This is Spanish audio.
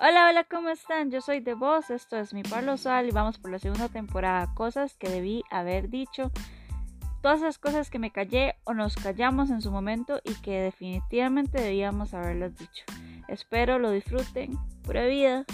Hola, hola, ¿cómo están? Yo soy The Voz, esto es mi Pablo Sal y vamos por la segunda temporada. Cosas que debí haber dicho, todas esas cosas que me callé o nos callamos en su momento y que definitivamente debíamos haberlas dicho. Espero lo disfruten. Pura vida.